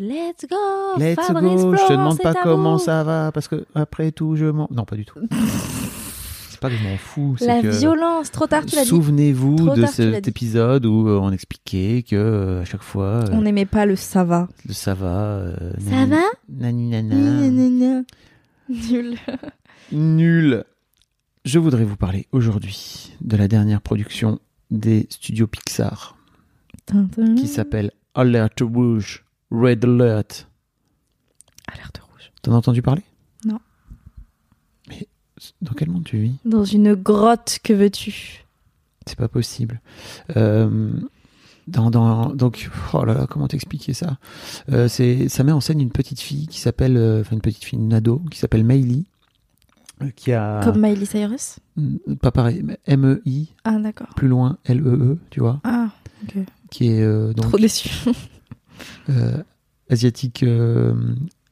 Let's go. Let's Fabrice go. Je te Florent, demande pas comment vous. ça va, parce que après tout, je m'en. Non, pas du tout. c'est pas que je m'en fous. c'est La que... violence, trop tard tu l'as dit. Souvenez-vous de cet épisode où euh, on expliquait que euh, à chaque fois, euh, On n'aimait pas le ça va. le ça va. euh, Ça va. Nul. Nul. Je voudrais vous parler aujourd'hui de la dernière production des studios Pixar Tintin. qui s'appelle Alert Rouge, Red Alert. Alerte rouge. T'en as entendu parler? Non. Mais dans quel monde tu vis? Dans une grotte, que veux-tu? C'est pas possible. Euh, dans, dans, donc, oh là là, comment t'expliquer ça? Euh, c'est, Ça met en scène une petite fille qui s'appelle, euh, enfin une petite fille, une ado, qui s'appelle Meili, qui a, Comme Miley Cyrus? Pas pareil, mais M-E-I, Ah, d'accord. plus loin L-E-E, tu vois, Ah, ok. qui est donc Trop déçu. euh, asiatique euh,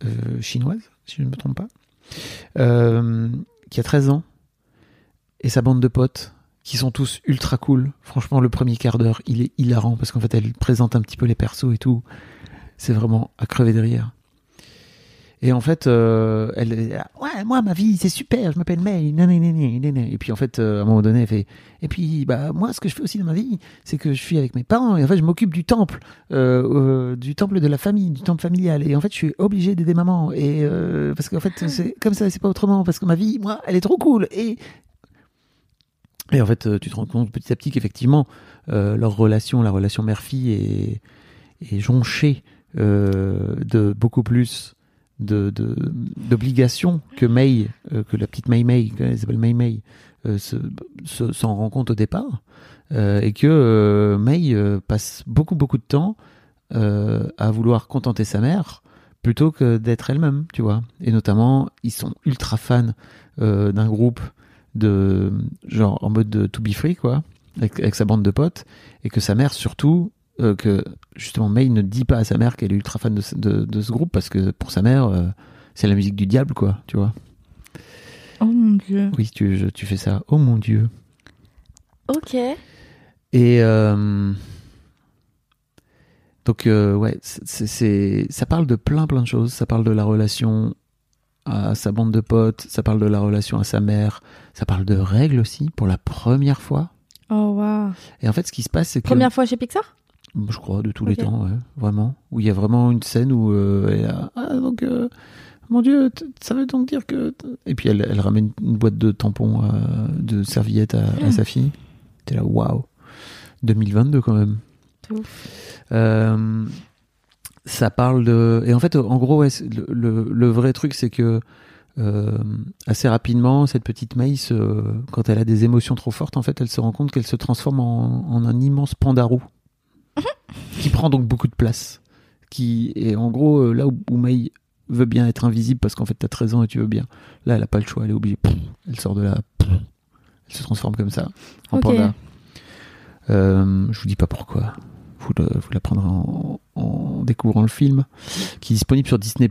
euh, chinoise, si je ne me trompe pas, qui a 13 ans, et sa bande de potes, qui sont tous ultra cool. Franchement, le premier quart d'heure, il est hilarant, parce qu'en fait, elle présente un petit peu les persos et tout. C'est vraiment à crever de rire. Et en fait, euh, elle ouais, moi, ma vie, c'est super, je m'appelle May, nanana, nanana. et puis en fait, euh, à un moment donné, elle fait, et puis, bah, moi, ce que je fais aussi dans ma vie, c'est que je suis avec mes parents, et en fait, je m'occupe du temple, euh, euh, du temple de la famille, du temple familial, et en fait, je suis obligé d'aider maman, et parce qu'en fait, c'est comme ça, c'est pas autrement, parce que ma vie, moi, elle est trop cool, et et en fait, tu te rends compte petit à petit qu'effectivement, leur relation, la relation mère-fille, est, jonchée de beaucoup plus de d'obligations que May, euh, que la petite May May, qu'elle s'appelle May May, euh, se- se- s'en rend compte au départ, euh, et que May passe beaucoup beaucoup de temps à vouloir contenter sa mère plutôt que d'être elle-même, tu vois. Et notamment, ils sont ultra fans d'un groupe de genre en mode de to be free quoi avec sa bande de potes et que sa mère surtout euh, que justement May ne dit pas à sa mère qu'elle est ultra fan de, ce- de, de ce groupe parce que pour sa mère euh, c'est la musique du diable quoi tu vois Oh mon dieu. oui tu, je- tu fais ça oh mon dieu Ok. et euh, donc euh, ouais c'est- c'est c'est- ça parle de plein plein de choses ça parle de la relation à sa bande de potes ça parle de la relation à sa mère ça parle de règles aussi pour la première fois Oh wow. Et en fait, ce qui se passe, c'est que. Première fois chez Pixar? Je crois, de tous les temps, ouais, vraiment. Où il y a vraiment une scène où. euh, elle a- ah, donc. euh, mon Dieu, ça veut donc dire que. Et puis elle, elle ramène une boîte de tampons, euh, de serviettes à, à sa fille. T'es là, waouh 2022 quand même. Tout. Euh, ça parle de. Et en fait, en gros, ouais, le, le- le vrai truc, c'est que assez rapidement, cette petite Maïs, quand elle a des émotions trop fortes, en fait, elle se rend compte qu'elle se transforme en, en un immense pandarou qui prend donc beaucoup de place. qui est en gros euh, là où, où May veut bien être invisible parce qu'en fait t'as 13 ans et tu veux bien. Là, elle a pas le choix, elle est obligée. Elle sort de là, elle se transforme comme ça en Ok. panda. Euh, je vous dis pas pourquoi. Vous, le- vous l'apprendrez en, en découvrant le film, qui est disponible sur Disney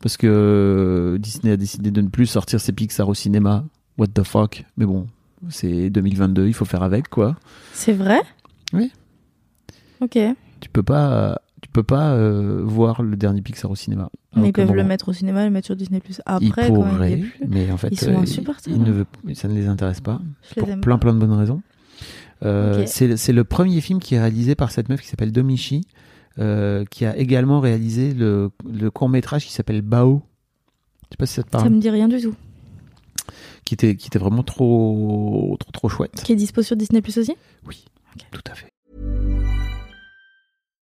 parce que euh, Disney a décidé de ne plus sortir ses Pixar au cinéma. What the fuck? Mais bon, c'est 2022, il faut faire avec quoi. C'est vrai? Oui. Ok. Tu peux pas, tu peux pas euh, voir le dernier Pixar au cinéma. Mais ils peuvent le mettre au cinéma le mettre sur Disnay+. Ils Après, quand il y pourraient, plus... mais en fait, Ils sont euh, insupportables. ils ne ça ne les intéresse pas. Je les pour aime plein pas. plein de bonnes raisons. Euh, c'est, le premier film qui est réalisé par cette meuf qui s'appelle Domichi, euh, qui a également réalisé le, le court métrage qui s'appelle Bao. Je sais pas si ça te Ça parle. me dit rien du tout. Qui était, qui était vraiment trop, trop, trop chouette. Qui est dispo sur Disney+, aussi? Oui, tout à fait.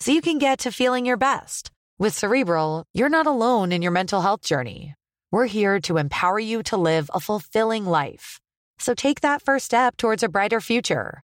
so you can get to feeling your best. With Cerebral, you're not alone in your mental health journey. We're here to empower you to live a fulfilling life. So take that first step towards a brighter future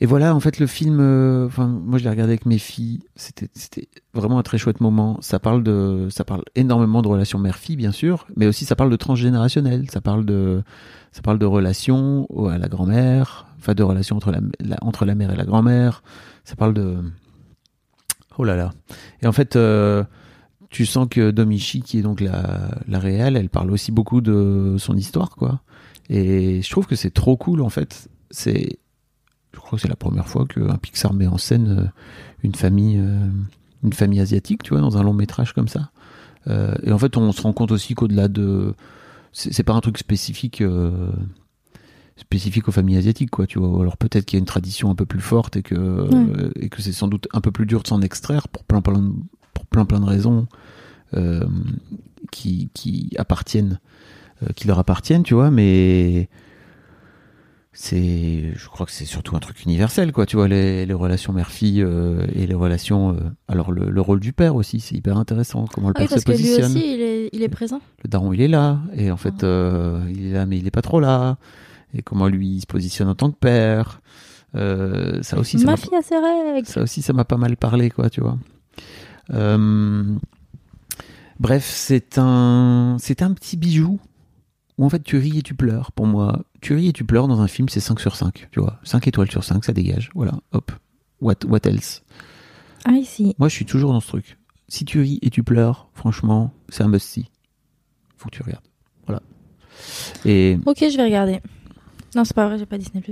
et voilà, en fait, le film, euh, enfin, moi je l'ai regardé avec mes filles, c'était, c'était vraiment un très chouette moment. Ça parle de, ça parle énormément de relations mère-fille, bien sûr, mais aussi ça parle de transgénérationnel. Ça parle de, ça parle de relations à la grand-mère, enfin de relations entre la, la- entre la mère et la grand-mère. Ça parle de, oh là là. Et en fait, euh, tu sens que Domichi, qui est donc la, la réelle, elle parle aussi beaucoup de son histoire, quoi. Et je trouve que c'est trop cool en fait. C'est, je crois que c'est la première fois qu'un Pixar met en scène euh, une famille, euh, une famille asiatique, tu vois, dans un long métrage comme ça. Euh, et en fait, on se rend compte aussi qu'au-delà de, c'est pas un truc spécifique. spécifique aux familles asiatiques quoi tu vois alors peut-être qu'il y a une tradition un peu plus forte et que et que c'est sans doute un peu plus dur de s'en extraire pour plein plein de, pour plein plein de raisons euh, qui qui appartiennent euh, qui leur appartiennent, tu vois, mais c'est, je crois que c'est surtout un truc universel, quoi, tu vois, les, les relations mère-fille euh, et les relations, euh, alors le, le rôle du père aussi, c'est hyper intéressant, comment le Ah oui, père se parce que lui positionne. aussi, il est, il est présent. Le daron, il est là, et en fait, euh, il est là, mais il est pas trop là, et comment lui il se positionne en tant que père. Ça aussi, ça Ma fille a ses règles. ça aussi, ça m'a pas mal parlé, quoi, tu vois. Bref, c'est un, c'est un petit bijou où en fait tu ris et tu pleures. Pour moi, tu ris et tu pleures dans un film, c'est 5 sur 5, tu vois. 5 étoiles sur 5, ça dégage. Voilà, hop. What, what else? Ah, ici. Moi, je suis toujours dans ce truc. Si tu ris et tu pleures, franchement, c'est un must-see. Faut que tu regardes. Voilà. Et Ok, je vais regarder. Non, c'est pas vrai, j'ai pas Disney+.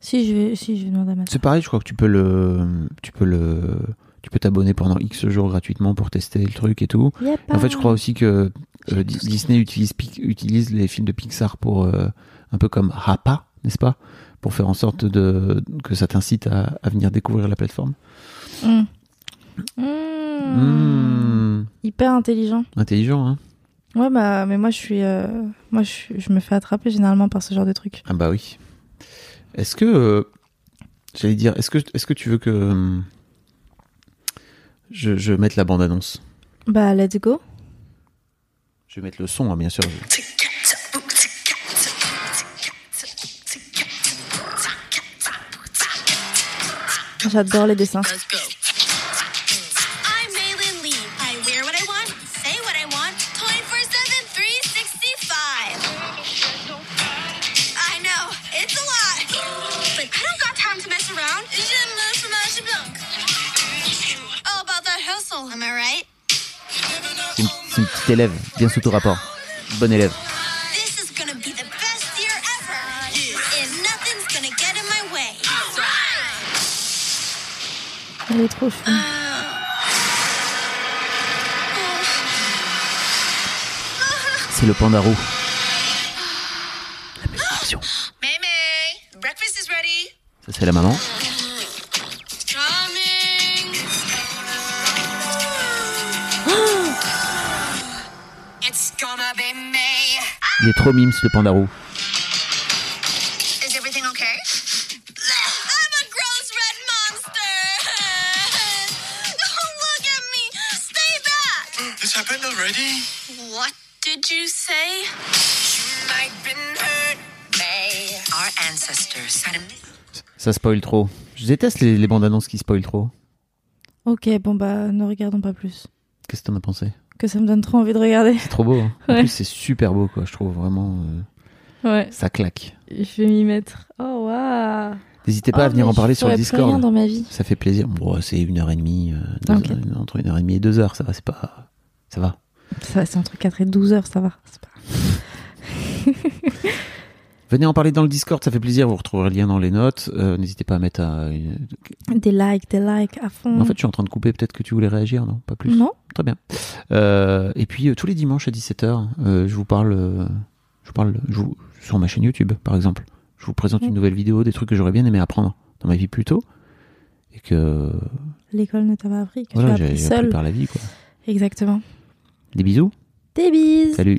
Si, je vais, si, je vais demander à ma c'est pareil, je crois que tu peux le, tu peux le, tu peux t'abonner pendant X jours gratuitement pour tester le truc et tout. Yep. En fait, je crois aussi que euh, Disney utilise, les films de Pixar pour euh, un peu comme Rapa, n'est-ce pas? Pour faire en sorte de, que ça t'incite à, à venir découvrir la plateforme. Mm. Mm. Mmh. Hyper intelligent. Intelligent, hein Ouais, bah, mais moi, je suis, euh, moi, je, suis- je me fais attraper généralement par ce genre de truc. Ah bah oui. Est-ce que, j'allais dire, est-ce que, est-ce que tu veux que je, je mette la bande-annonce? Bah, let's go. Je vais mettre le son, hein, bien sûr. J'adore les dessins. C'est une, petite élève, bien sous tout rapport. Bonne élève. Elle est trop chou. C'est le panda roux. La ready. Ça, c'est la maman. Il est trop mimes, le panda roux. Is everything okay? I'm a gross red monster. Don't look at me. Stay back. This happened already? What did you say? I've been hurt, May. Our ancestors had a Ça spoil trop. Je déteste les, les bandes annonces qui spoilent trop. Ok, bon bah ne regardons pas plus. Qu'est-ce que t'en as pensé Que ça me donne trop envie de regarder. C'est trop beau. hein. En plus, c'est super beau, quoi. Je trouve vraiment. euh, Ouais, ça claque. je vais m'y mettre. Oh waouh. N'hésitez pas à Oh, venir en parler sur le rien Discord. dans ma vie. Ça fait plaisir. Bon, c'est une heure et demie. euh, heures- entre une heure et demie et deux heures. Ça va, c'est pas. Ça va. Ça, c'est entre 4 et 12 heures, ça va. C'est pas... Venez en parler dans le Discord, ça fait plaisir. Vous retrouverez le lien dans les notes. Euh, N'hésitez pas à mettre. à- une- Des likes, des likes à fond. En fait, je suis en train de couper. Peut-être que tu voulais réagir, non? Pas plus. non Très bien. Euh, et puis euh, tous les dimanches à 17h, je vous parle, euh, je vous parle je vous- sur ma chaîne YouTube, par exemple. Je vous présente une Mm. nouvelle vidéo, des trucs que j'aurais bien aimé apprendre dans ma vie plus tôt. Et que L'école ne t'a pas appris, que voilà, tu as appris j'ai appris seul. par la vie. Quoi. Exactement. Des bisous. Des bises Salut.